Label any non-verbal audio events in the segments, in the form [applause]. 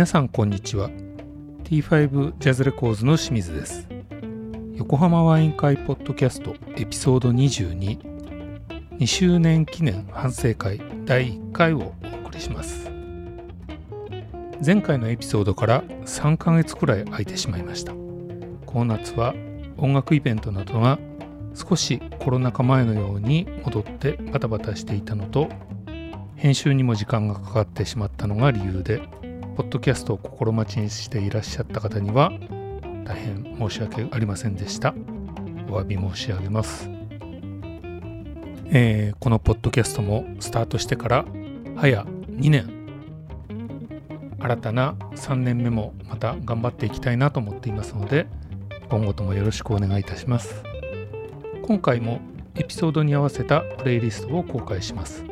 皆さんこんにちは。T5 ジャズレコーズの清水です。横浜ワイン会ポッドキャストエピソード222周年記念反省会第1回をお送りします。前回のエピソードから3ヶ月くらい空いてしまいました。この夏は音楽イベントなどが少しコロナ禍前のように戻ってバタバタしていたのと編集にも時間がかかってしまったのが理由でポッドキャストを心待ちにしていらっしゃった方には大変申し訳ありませんでした。お詫び申し上げます、えーこのポッドキャストもスタートしてから早2年。新たな3年目もまた頑張っていきたいなと思っていますので今後ともよろしくお願いいたします。今回もエピソードに合わせたプレイリストを公開します。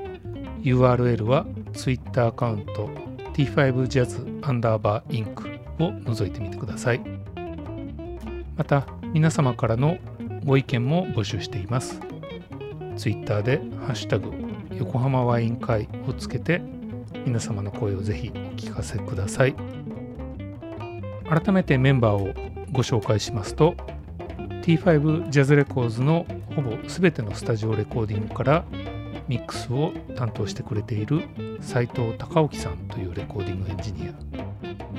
URL は Twitter アカウント T5Jazz アンダーバーインクを覗いてみてください。また皆様からのご意見も募集しています。Twitter で「ハッシュタグ横浜ワイン会」をつけて皆様の声をぜひお聞かせください。改めてメンバーをご紹介しますと T5 Jazz Records のほぼ全てのスタジオレコーディングからミックスを担当してくれている斉藤隆興さんというレコーディングエンジニア。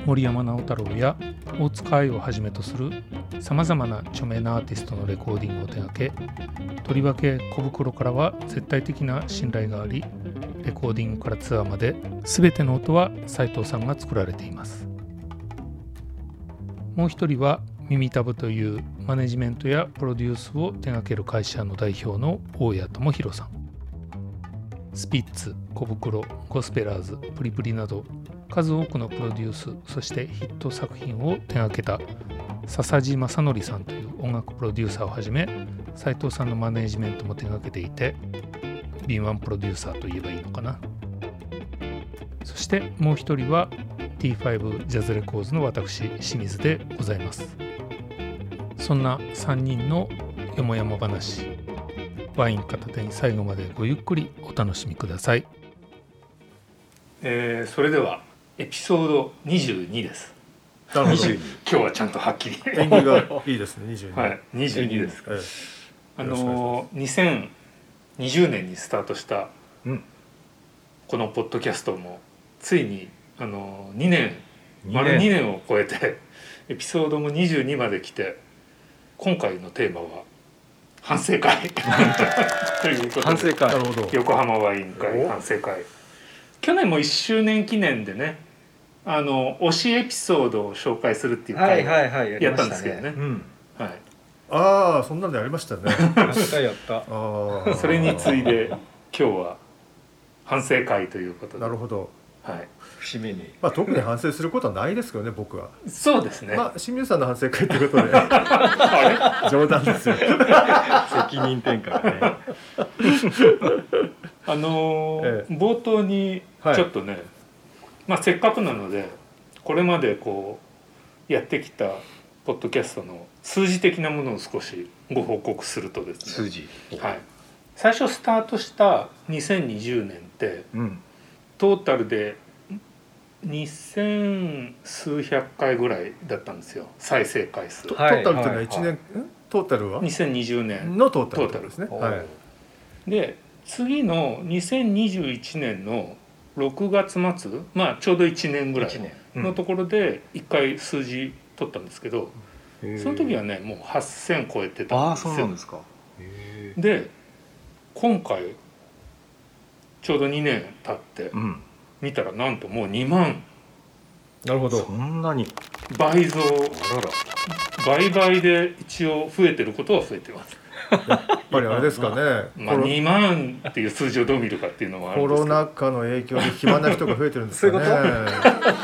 森山直太朗や大塚愛をはじめとするさまざまな著名なアーティストのレコーディングを手掛けとりわけ小袋からは絶対的な信頼がありレコーディングからツアーまで全ての音は斉藤さんが作られています。もう一人は耳たぶというマネジメントやプロデュースを手掛ける会社の代表の大谷智弘さん。スピッツ、小袋、ゴスペラーズ、プリプリなど数多くのプロデュースそしてヒット作品を手掛けた笹地正則さんという音楽プロデューサーをはじめ斉藤さんのマネージメントも手掛けていて敏腕プロデューサーといえばいいのかな。そしてもう一人は T5 ジャズレコーズの私清水でございます。そんな3人のよもやま話。ワイン片手に最後までごゆっくりお楽しみください、えー、それではエピソード22です。なるほど。[laughs] 今日はちゃんとはっきり。縁起がいいですね22はい22ですえあのー2020年にスタートしたうん。このポッドキャストもついにあの2年二年。丸2年を超えてエピソードも22まで来て今回のテーマは反省会。ということで反省会。えなるほど。横浜ワイン会お反省会。去年も1周年記念でねあの推しエピソードを紹介するっていうはい会をはいはいやったんましたねですけどね。うん。はい。ああそんなんでありましたね。やったやった。[laughs] ああそれに次いで今日は反省会ということで。なるほど。はい、節目に。まあ特に反省することはないですけどね僕は。そうですね、まあ清水さんの反省会ということで。[laughs] あ冗談ですよ。[laughs] 責任転嫁がね。れ [laughs] あのーええ。冒頭にはいちょっとね、まあせっかくなのでこれまでこうやってきたポッドキャストの数字的なものを少しご報告するとですね。数字。はい、最初スタートした2020年ってうん。トータルで2000数百回ぐらいだったんですよ。再生回数。トトはいータルっていうのははい。1年んトータルは？2020年のトータルですね。はい。で次の2021年の6月末まあちょうど1年ぐらいのところで1回数字取ったんですけど、その時はねもう8,000超えてたああんですよ。そうなんですか。へで今回ちょうど2年経ってうん見たらなんともう2万。なるほえそどんなに。倍増。あらら。倍々で一応増えてることは増えてます、やっぱりあれですかね。[laughs] まあ、コロ2万っていう数字をどう見るかっていうのはコロナ禍の影響で暇な人が増えてるんですかね。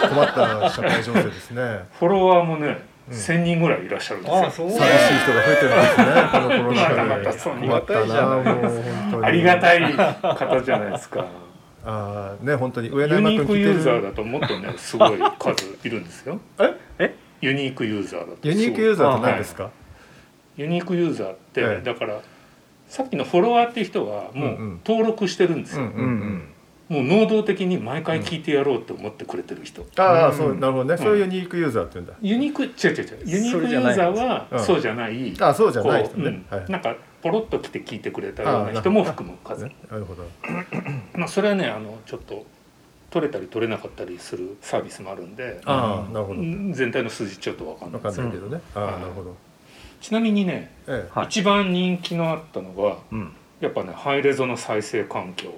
困った社会情勢ですね。フォロワーもね、うん。1,000人ぐらいいらっしゃるんですよ。ああそう。寂しい人が増えてるんですねこのコロナ禍で。困ったなもう本当に。ありがたい方じゃないですかああね本当に上ユ山ニークユーザーだともっとね [laughs] すごい数いるんですよ。え？えユニークユーザーだと。ユニークユーザーって何ですか？ユニークユーザーって、ええ。だからさっきのフォロワーっていう人はもうんううん。登録してるんですよ、うんうんもう能動的に毎回聞いてやろうって思ってくれてる人、ああうん。そうなるほどね、そういうユニークユーザーって言うんだ。ユニーク違う違う違う。ユニークユーザーはうん。そうじゃない、あそうじゃない人ね、はいうんなんかポロッと来て聞いてくれたような人も含む数。ねなるほど。まあそれはねあのちょっと取れたり取れなかったりするサービスもあるんで。ああなるほど。うん全体の数字ちょっと分かんないわかんないけどね、ああなるほど。ちなみにね、ええ。はい。一番人気のあったのがうん。やっぱねハイレゾの再生環境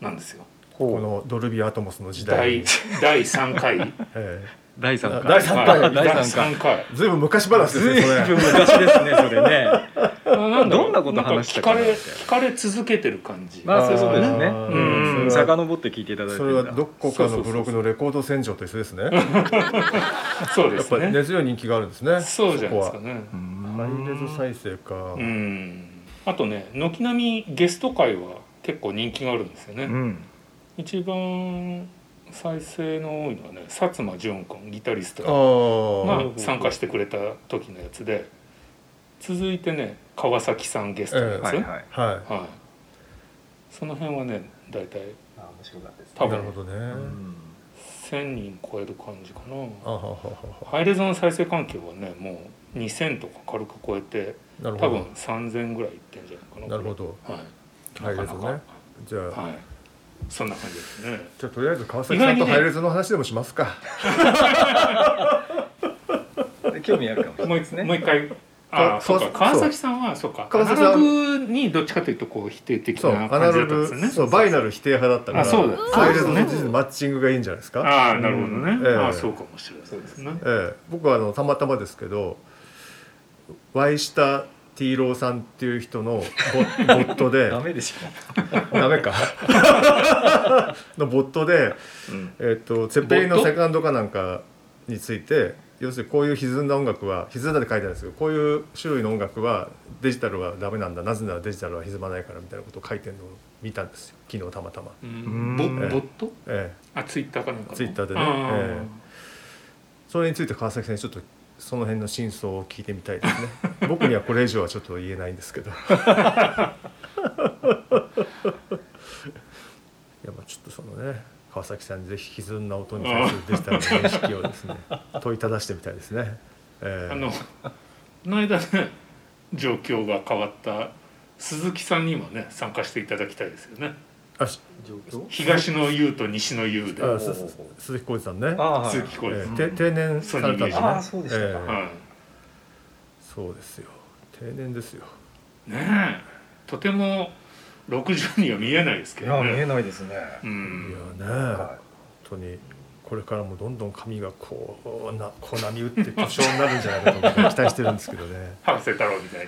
なんですよ。このドルビーアトモスの時代。第に、第3回。え第三回。[laughs] 第三回。はい。第 [laughs] 第三回。3回。え、ずいぶん昔話ですずいねそれ。ぶん昔ですねそれね。あなどんなこと話したかなんか聞かれ聞かれ続けてる感じ。まあそういうことですね。うん。遡って聞いていただいて。それはどこかのブログのレコード戦場と一緒ですね。そうですやっぱりね根強い人気があるんですね。そうじゃないですかそねハイレゾ再生か、うん。あとね軒並みゲスト会は結構人気があるんですよね、うん。一番再生の多いのはね薩摩淳君ギタリストああが参加してくれた時のやつで続いてね川崎さんゲストのやつ、はいはい。はい。はい。その辺はね大体あ面白かったです多分。なるほどね、うん1,000人超える感じかな。あはははは。ハイレゾの再生環境はねもう2,000とか軽く超えて多分3,000ぐらいいってんじゃないかな。なるほど。はい。ハイレゾね。じゃあ、はい。そんな感じですね。じゃあとりあえず川崎さんとハイレゾの話でもしますか、[laughs] で興味あるかもしれもう一ないですね。もう一回あそうか。川川崎さんはそうか。ア川崎さん。ナログにどっちかというとこう否定的そうな感じだアナログったんですね。そうバイナル否定派だったからあそうそうですね。と実にマッチングがいいんじゃないですか？ああなるほどね、ええ。ああそうかもしれない。ですね。ええ、僕はあのたまたまですけどワイシタティーローさんっていう人のボボットで [laughs] ダメでしダメか。[laughs] のボットで、うん。えっとツェッペリンのセカンドかなんかについて要するにこういう歪んだ音楽は歪んだって書いてあるんですけどこういう種類の音楽はデジタルはダメなんだなぜならデジタルは歪まないからみたいなことを書いてるのを見たんですよ昨日たまたま、うん。ボットええ、あツイッターかなんかのツイッターでね。ああえそれについて川崎さんにちょっとその辺の真相を聞いてみたいですね。僕にはこれ以上はちょっと言えないんですけど。[laughs] いやまあちょっとそのね川崎さんにぜひ歪んだ音に対するデジタルの認識をですね問いただしてみたいですね。えー。あのこの間ね状況が変わった鈴木さんにもね参加していただきたいですよね。あし状況？東の優と西の優で、鈴木浩二さんね、ああはい。鈴木浩二えーて定年されたんですね。ああそうでしたか。えー。い、そうですよ。定年ですよ。ねえ。とても60には見えないですけどいや見えねないですねういんやね、本当にこれからもどんどん髪がこうな [laughs] こう波打って巨匠になるんじゃないかと思って期待してるんですけどね。[laughs] 博士太郎みたい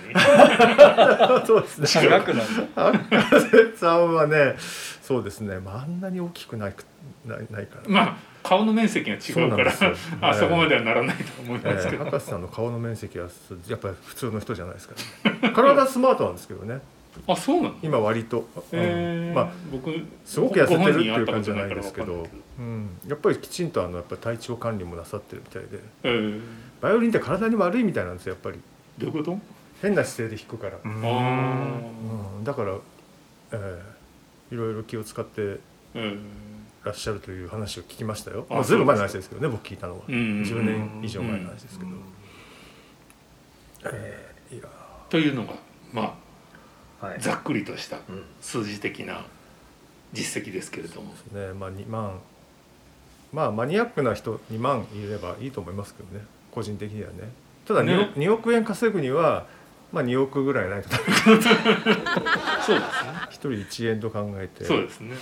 に [laughs] そうですね。長くなった博士さんはね、そうですね。まああんなに大きくないくないないから。まあ顔の面積が違うからそうなんですよあそこまではならないと思いえますけど、ー博士さんの顔の面積はやっぱり普通の人じゃないですから、ね。体スマートなんですけどね。あそうなの？今割と、うん。えーまあ僕すごく痩せてるっていう感じじゃないですけど。うん、やっぱりきちんとあのやっぱ体調管理もなさってるみたいで、えー。バイオリンって体に悪いみたいなんですよやっぱり。どういうこと？変な姿勢で弾くから。うん。あうん、だから、えーいろいろ気を使ってー。うんらっしゃるという話を聞きましたよ。あまあ、ずいぶん前の話ですけどね、僕聞いたのは。うん10年以上前の話ですけど。うんえーいやというのがまはい。あざっくりとしたうん。数字的な実績ですけれども。ーね、まあ2万、まあマニアックな人2万いればいいと思いますけどね、個人的にはね。ただ 2, ね億2億円稼ぐには、まあ2億ぐらいないとダメ。[laughs] そうですね。一人1円と考えて。そうですね。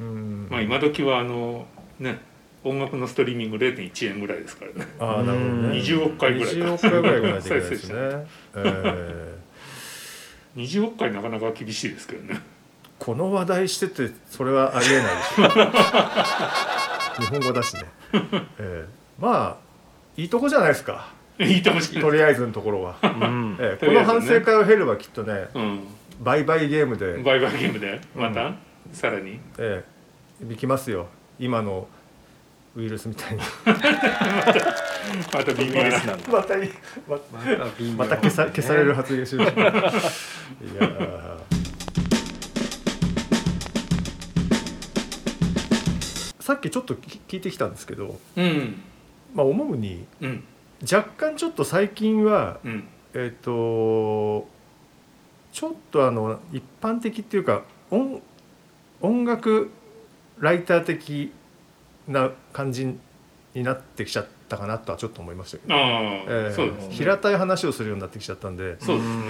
うん。まあ今時はあのね音楽のストリーミング0.1円ぐらいですからね。ああ、なるほどね。20億回ぐらいか。20億回ぐらいがないといけないです [laughs] 再ね。えー20億回なかなか厳しいですけどね。この話題しててそれはありえないでしょ。[laughs] 日本語だしね、ええ。まあいいとこじゃないですか。いいともしとりあえずのところは、うん。ええ。この反省会を経ればきっとねうん。売買ゲームで、バイバイゲームで。また、さらに？ええ。引きますよ。今のウイルスみたいに [laughs] また微妙なまたいままた消さ消される発言しましたいやー。っきちょっとき聞いてきたんですけど、うん。まあ、思うにうん。若干ちょっと最近はうん。えっ、とちょっとあの一般的っていうか音音楽ライター的な感じになってきちゃったかなとはちょっと思いましたけど、えーね。平たい話をするようになってきちゃったんで。そうですね。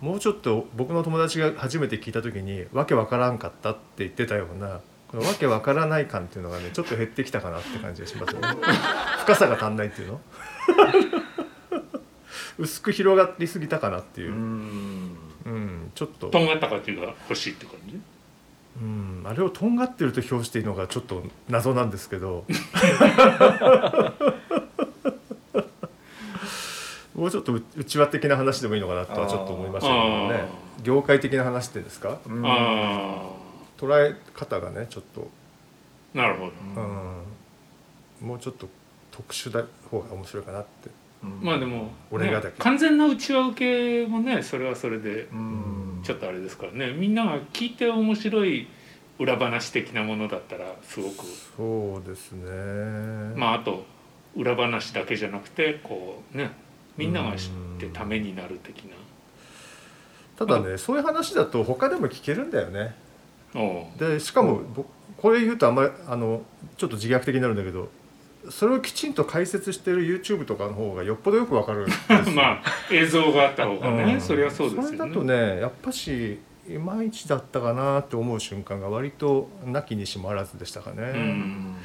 もうちょっと僕の友達が初めて聞いた時に「わけわからんかった」って言ってたようなこのわけわからない感っていうのがねちょっと減ってきたかなって感じがしますよね。[laughs] 深さが足んないっていうの。[laughs] 薄く広がりすぎたかなっていう。う、ん。うん、ちょっと。とんがった感じが欲しいって感じ？うん、あれをとんがってると表していいのがちょっと謎なんですけど [laughs] もうちょっとう内輪的な話でもいいのかなとはちょっと思いましたけどね。業界的な話ってですか？うん。あ捉え方がねちょっと、あなるほどうん、もうちょっと特殊だ方が面白いかなって。まあでも、ね俺がだけ。完全な内輪受けもねそれはそれでうん。ちょっとあれですからね。みんなが聞いて面白い裏話的なものだったらすごく。そうですね。まああと裏話だけじゃなくてこうねみんなが知ってためになる的な。ただねそういう話だと他でも聞けるんだよね。でしかも、僕これ言うとあんまりあのちょっと自虐的になるんだけどそれをきちんと解説してる YouTube とかの方がよっぽどよくわかる [laughs] まあ映像があった方がね、うん。そりゃそうですよね。それだとねやっぱしいまいちだったかなって思う瞬間が割となきにしもあらずでしたかね、うん。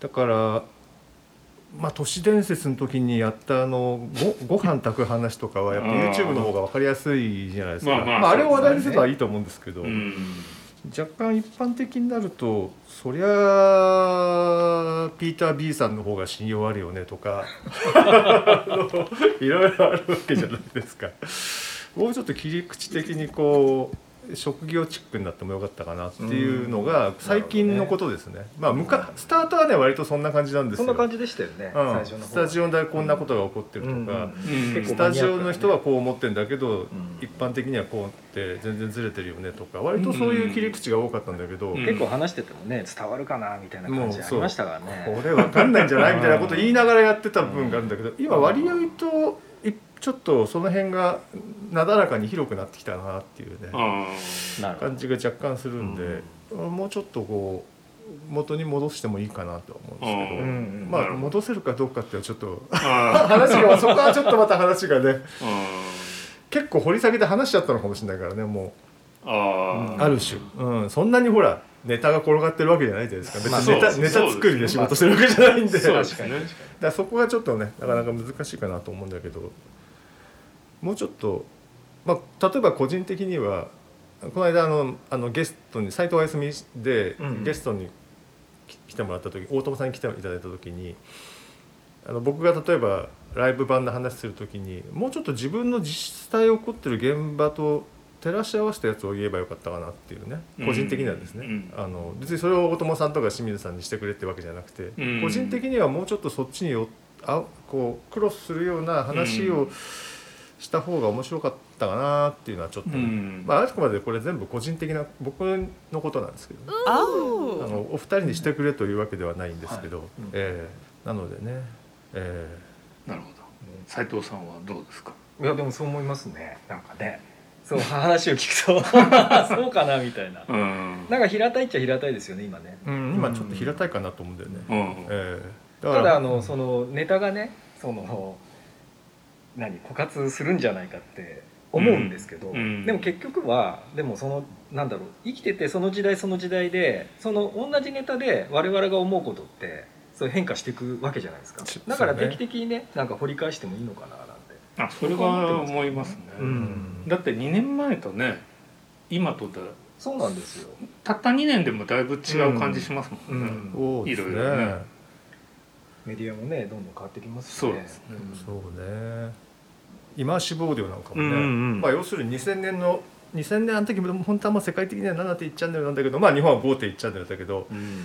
だからまあ都市伝説の時にやったあのごご飯炊く話とかはやっぱ YouTube の方が分かりやすいじゃないですか。まあまああ、あれを話題にすそうですね。るのはいいと思うんですけど、うん。若干一般的になるとそりゃピーター・ B さんの方が信用あるよねとか [laughs] いろいろあるわけじゃないですか。もうちょっと切り口的にこう職業チックになってもよかったかなっていうのが最近のことですね。まあむかスタートはね割とそんな感じなんですよ。そんな感じでしたよね、うん。最初の方スタジオでこんなことが起こってるとか、うんうんスタジオの人はこう思ってるんだけど、ん一般的にはこうって全然ずれてるよねとか割とそういう切り口が多かったんだけど、うん。結構話しててもね伝わるかなみたいな感じありましたからねこれわかんないんじゃないみたいなこと言いながらやってた部分があるんだけど今割合といちょっとその辺がなだらかに広くなってきたなっていうね感じが若干するんで、もうちょっとこう元に戻してもいいかなとは思うんですけど、うんうん。まあ戻せるかどうかっていうのはちょっとあ [laughs] 話がそこはちょっとまた話がねあ結構掘り下げて話しちゃったのかもしれないからねもあうある種、うん、そんなにほらネタが転がってるわけじゃないじゃないですか別まあにネタ,、そうネタ作りで仕事してるわけじゃないんで、そうだかですねらそこがちょっとねなかなか難しいかなと思うんだけどもうちょっと、まあ、例えば個人的にはこの間あのあのゲストに斎藤あやすみで、うんゲストにき来てもらった時大友さんに来ていただいた時にあの僕が例えばライブ版で話する時にもうちょっと自分の実際起こってる現場と照らし合わせたやつを言えばよかったかなっていうね個人的にはですね、うんあの別にそれを大友さんとか清水さんにしてくれってわけじゃなくて、うん。個人的にはもうちょっとそっちによあこうクロスするような話をうんした方が面白かったかなっていうのはちょっとね、うん。まあ、あくまでこれ全部個人的な僕のことなんですけどね、あ Oh. のお二人にしてくれというわけではないんですけど、うん。ええなのでね、えなるほど。斉藤さんはどうですか？いやでもそう思いますね。なんかね。そう話を聞くと [laughs] そうかなみたいな。うん。なんか平たいっちゃ平たいですよね今ね。えうん、今ちょっと平たいかなと思うんだよね、うん。ええ。だからただあのそのネタがねその何枯渇するんじゃないかって思うんですけど、うん。でも結局はでもそのなんだろう生きててその時代その時代でその同じネタで我々が思うことってそう変化していくわけじゃないですか。ちだから定期的にねなんか掘り返してもいいのかななんて。あそれは思いますね、うん。だって2年前とね今とだそうなんですよ。たった2年でもだいぶ違う感じしますもんね、うん。そうですね。いろいろね。メディアもねどんどん変わってきますしね。そうですね。そうねイマーシブオーディオなんかもね、うんうん。うんまあ、要するに2000年の2000年あの時も本当はもう世界的には7.1チャンネルなんだけどまあ日本は5.1チャンネルだけどうん。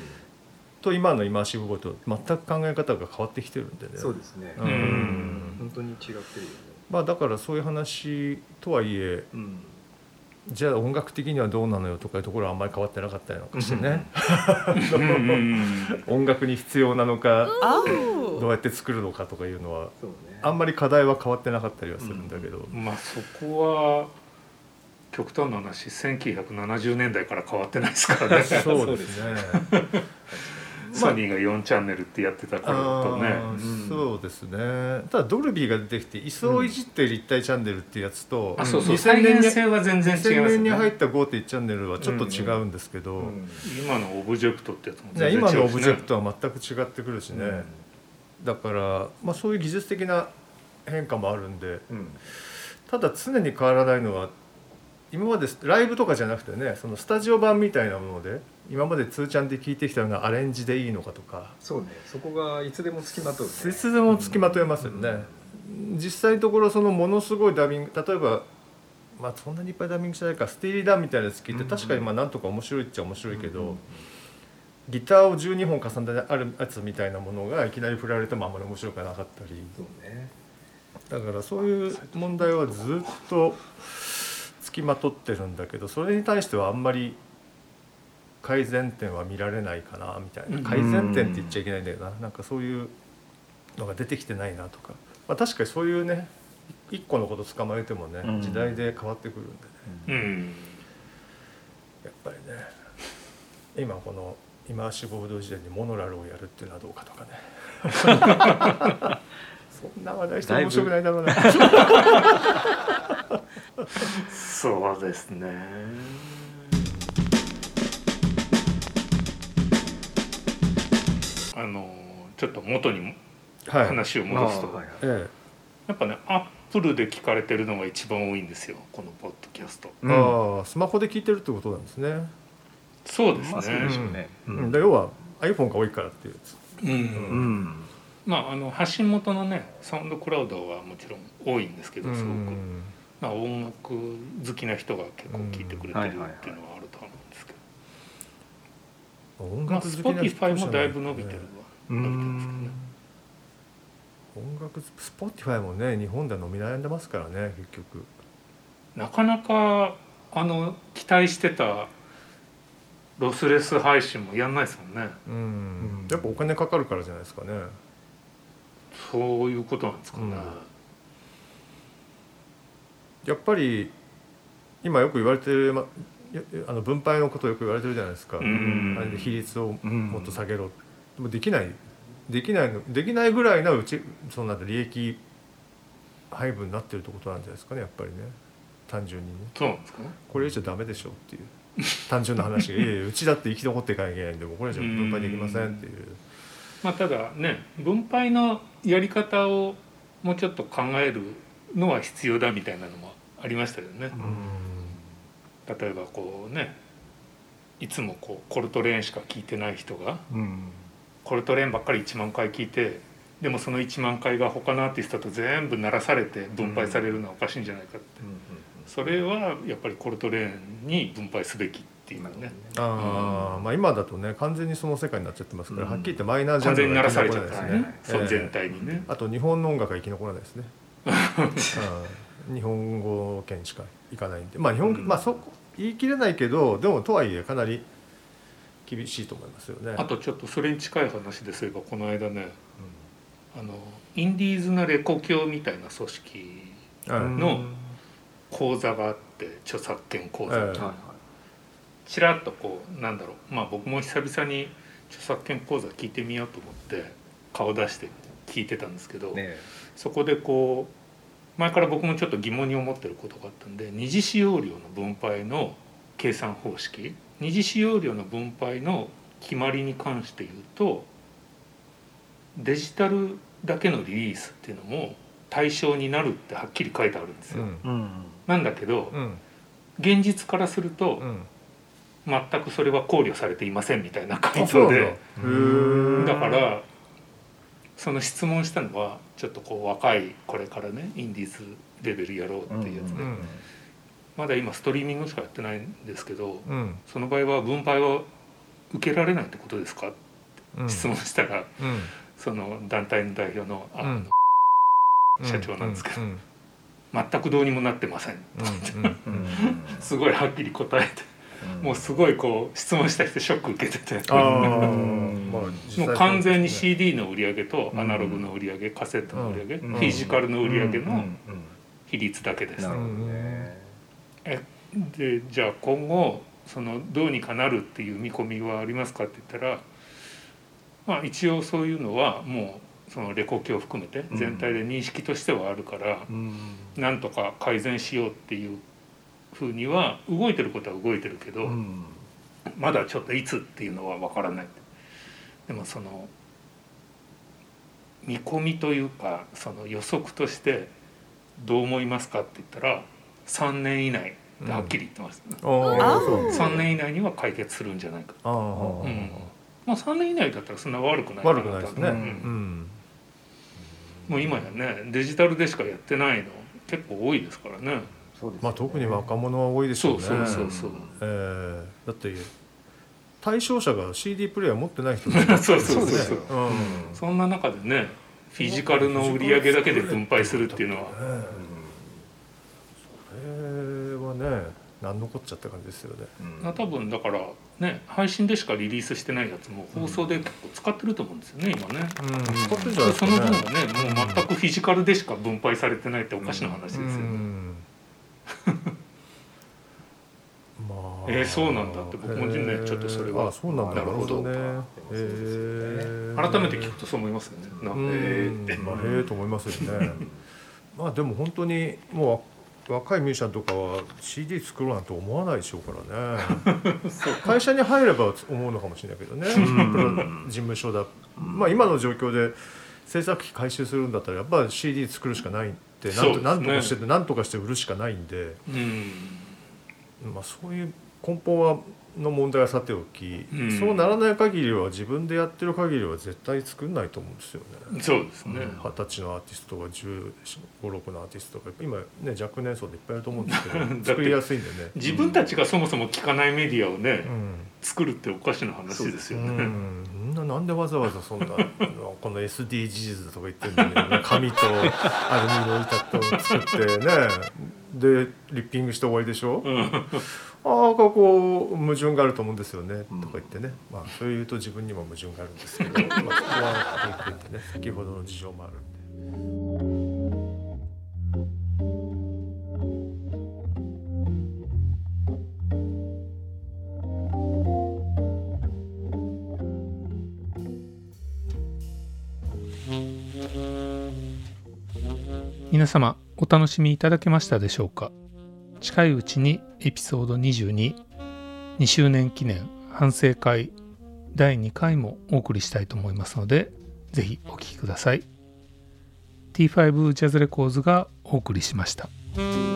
と今のイマーシブオーディオと全く考え方が変わってきてるんでね。そうですね。うん。うん本当に違ってるよね。まあだからそういう話とはいえうん。じゃあ音楽的にはどうなのよとかいうところはあんまり変わってなかったりなんかしてね、音楽に必要なのか Oh. どうやって作るのかとかいうのは。そうねあんまり課題は変わってなかったりはするんだけど、まあそこは極端な話1970年代から変わってないですからね。[laughs] そうですね。[laughs] ソニーが4チャンネルってやってた頃とね。そうですね。ただドルビーが出てきて椅子をいじって立体チャンネルっていうやつと、うそう2000再年に現性は全然違います2000よね。年に入った5.1チャンネルはちょっと違うんですけど、うん。今のオブジェクトってやつも全然違うし、ね、今のオブジェクトは全く違ってくるしね、だから、まあ、そういう技術的な変化もあるんでうん。ただ常に変わらないのは今までライブとかじゃなくてねそのスタジオ版みたいなもので今まで2ちゃんで聴いてきたようなアレンジでいいのかとかそうね。そこがいつでもつきまとうね。いつでもつきまとえますよね、実際のところそのものすごいダビング例えばまあそんなにいっぱいダビングしないかスティーリーダンみたいなやつ聞いて確かにまあなんとか面白いっちゃ面白いけど、ギターを12本重ねてあるやつみたいなものがいきなり振られてもあんまり面白くなかったり。そうねだからそういう問題はずっとつきまとってるんだけどそれに対してはあんまり改善点は見られないかなみたいな。うん。改善点って言っちゃいけないんだよな。なんかそういうのが出てきてないなとか、まあ、確かにそういうね一個のこと捕まえてもねうん。時代で変わってくるんでね。うん。やっぱりね今このイマーシブ報道時代にモノラルをやるっていうのはどうかとかね。[laughs] そんな話題しても面白くないだろうな。そうですね。あのちょっと元にはい。話を戻すと、ああはいはい。えやっぱねアップルで聞かれてるのが一番多いんですよこのポッドキャスト。えああスマホで聞いてるってことなんですね、そうですね、まあそうでしょうね。うん。で要は iPhone が多いからっていうやつ。うん。うん。まああの発信元のねサウンドクラウドはもちろん多いんですけどすごく、まあ、音楽好きな人が結構聞いてくれてるっていうのはあると思うんですけど、まあ音楽好きな人じゃない Spotify もだいぶ伸びてるわ、う伸びてるんですけどね。音楽 Spotify もね日本では伸び悩んでますからね結局。なかなかあの期待してたロスレス配信もやんないですもんね。うん、うんやっぱお金かかるからじゃないですかね。そういうことなんですかね、うん。やっぱり今よく言われてる、ま、やあの分配のことよく言われてるじゃないですか、うん。あれで比率をうんもっと下げろ、でもできない。できないのできないぐらいなうちそんて利益配分になってるってことなんじゃないですかねやっぱりね。単純にね。そうなんですかね。これ以上ダメでしょっていう単純な話。が [laughs] いやうちだって生き残っていかなきゃいけないんでもうこれ以上分配できませんっていう。まあただね分配のやり方をもうちょっと考えるのは必要だみたいなのもありましたよね、例えばこうねいつもこうコルトレーンしか聞いてない人がうん。コルトレーンばっかり1万回聞いてでもその1万回が他のアーティストと全部鳴らされて分配されるのはおかしいんじゃないかって、それはやっぱりコルトレーンに分配すべきっていうのね。ああ、まあ今だとね完全にその世界になっちゃってますから、うん。はっきり言ってマイナージャンルが生き残らないですね。たね、ええ。全体にね、あと日本の音楽が生き残らないですね。うん。日本語圏しか行かないんで。まあ日本、うん。まあそこ言い切れないけどでもとはいえかなり厳しいと思いますよね。あとちょっとそれに近い話でそういえばこの間ねあのインディーズのレコ協みたいな組織はい。の講座があって著作権講座、ちらっとこうなんだろう。まあ僕も久々に著作権講座聞いてみようと思って顔出して聞いてたんですけど、ねそこでこう前から僕もちょっと疑問に思ってることがあったんで二次使用量の分配の計算方式。二次使用量の分配の決まりに関して言うとデジタルだけのリリースっていうのも対象になるってはっきり書いてあるんですよ。うんうんなんだけどうん。現実からするとうん。全くそれは考慮されていませんみたいな回あそうなんだ。答でだからその質問したのはちょっとこう若いこれからねインディーズレベルやろうっていうやつで、うん。まだ今ストリーミングしかやってないんですけどうん。その場合は分配は受けられないってことですか、うん。質問したらうん。その団体の代表のあの、うん。社長なんですけど。うん全くどうにもなってません。すごいはっきり答えて。もうすごいこう質問した人ショック受けてて。もう完全に CD の売り上げとアナログの売り上げカセットの売り上げうん。フィジカルの売り上げの比率だけです。ね。でじゃあ今後そのどうにかなるっていう見込みはありますかって言ったらまあ一応そういうのはもうそのレコ機を含めてうん。全体で認識としてはあるからうん。なんとか改善しようっていうふうには動いてることは動いてるけどうん。まだちょっといつっていうのは分からない。でもその見込みというかその予測としてどう思いますかって言ったら3年以内はっきり言ってます、あああそう3年以内には解決するんじゃないか。うん。まあ3年以内だったらそんな悪くないか悪くないですね。ううんんもう今やねデジタルでしかやってないの結構多いですからね。そうですよね。まあ特に若者は多いでしょそううね。そうそうそうえーだって対象者が CD プレイヤー持ってない人。[laughs] そうそうそうそう。うん。そんな中でねフィジカルの売り上げだけで分配するっていうのは。これはね何のこっちゃって感じですよね。うん。多分だからね配信でしかリリースしてないやつも放送で結構使ってると思うんですよね今ね。うん。使ってんじゃないですかその分ねはねもう全くフィジカルでしか分配されてないっておかしな話ですようね。ん。ま [laughs] あえーそうなんだ。って僕もねちょっとそれは。あそうなんだ。なるほどね。そうですね改めて聞くとそう思いますよね。えーって。まあへえと思いますよね。まあでも本当にもう若いミュージシャンとかは [laughs] CD 作ろうなんて思わないでしょうからね。会社に入れば思うのかもしれないけどね。事務所だまあ今の状況で制作費回収するんだったらやっぱり CD 作るしかないってなんと,、ね。とかしてなんとかして売るしかないんで、うん。まあ、そういう根本はの問題はさておき、うん。そうならない限りは自分でやってる限りは絶対作んないと思うんですよね。そうですね。二十歳のアーティストとか1 5 6のアーティストとか今ね若年層でいっぱいいると思うんですけど [laughs] て作りやすいんでね。自分たちがそもそも聞かないメディアをねうん。作るっておかしな話ですようね。ん、みん。ななんでわざわざそんなこの SDGs とか言ってるのに、ね、紙とアルミの板と作ってね。でリッピングして終わりでしょ、うんああこう矛盾があると思うんですよね、とか言ってね。まあそう言うと自分にも矛盾があるんですけど、[laughs] まあ、そこはね先ほどの事情もあるんで。皆様お楽しみいただけましたでしょうか？近いうちにエピソード222周年記念反省会第2回もお送りしたいと思いますので是非お聴きください。T5 ジャズレコーズがお送りしました「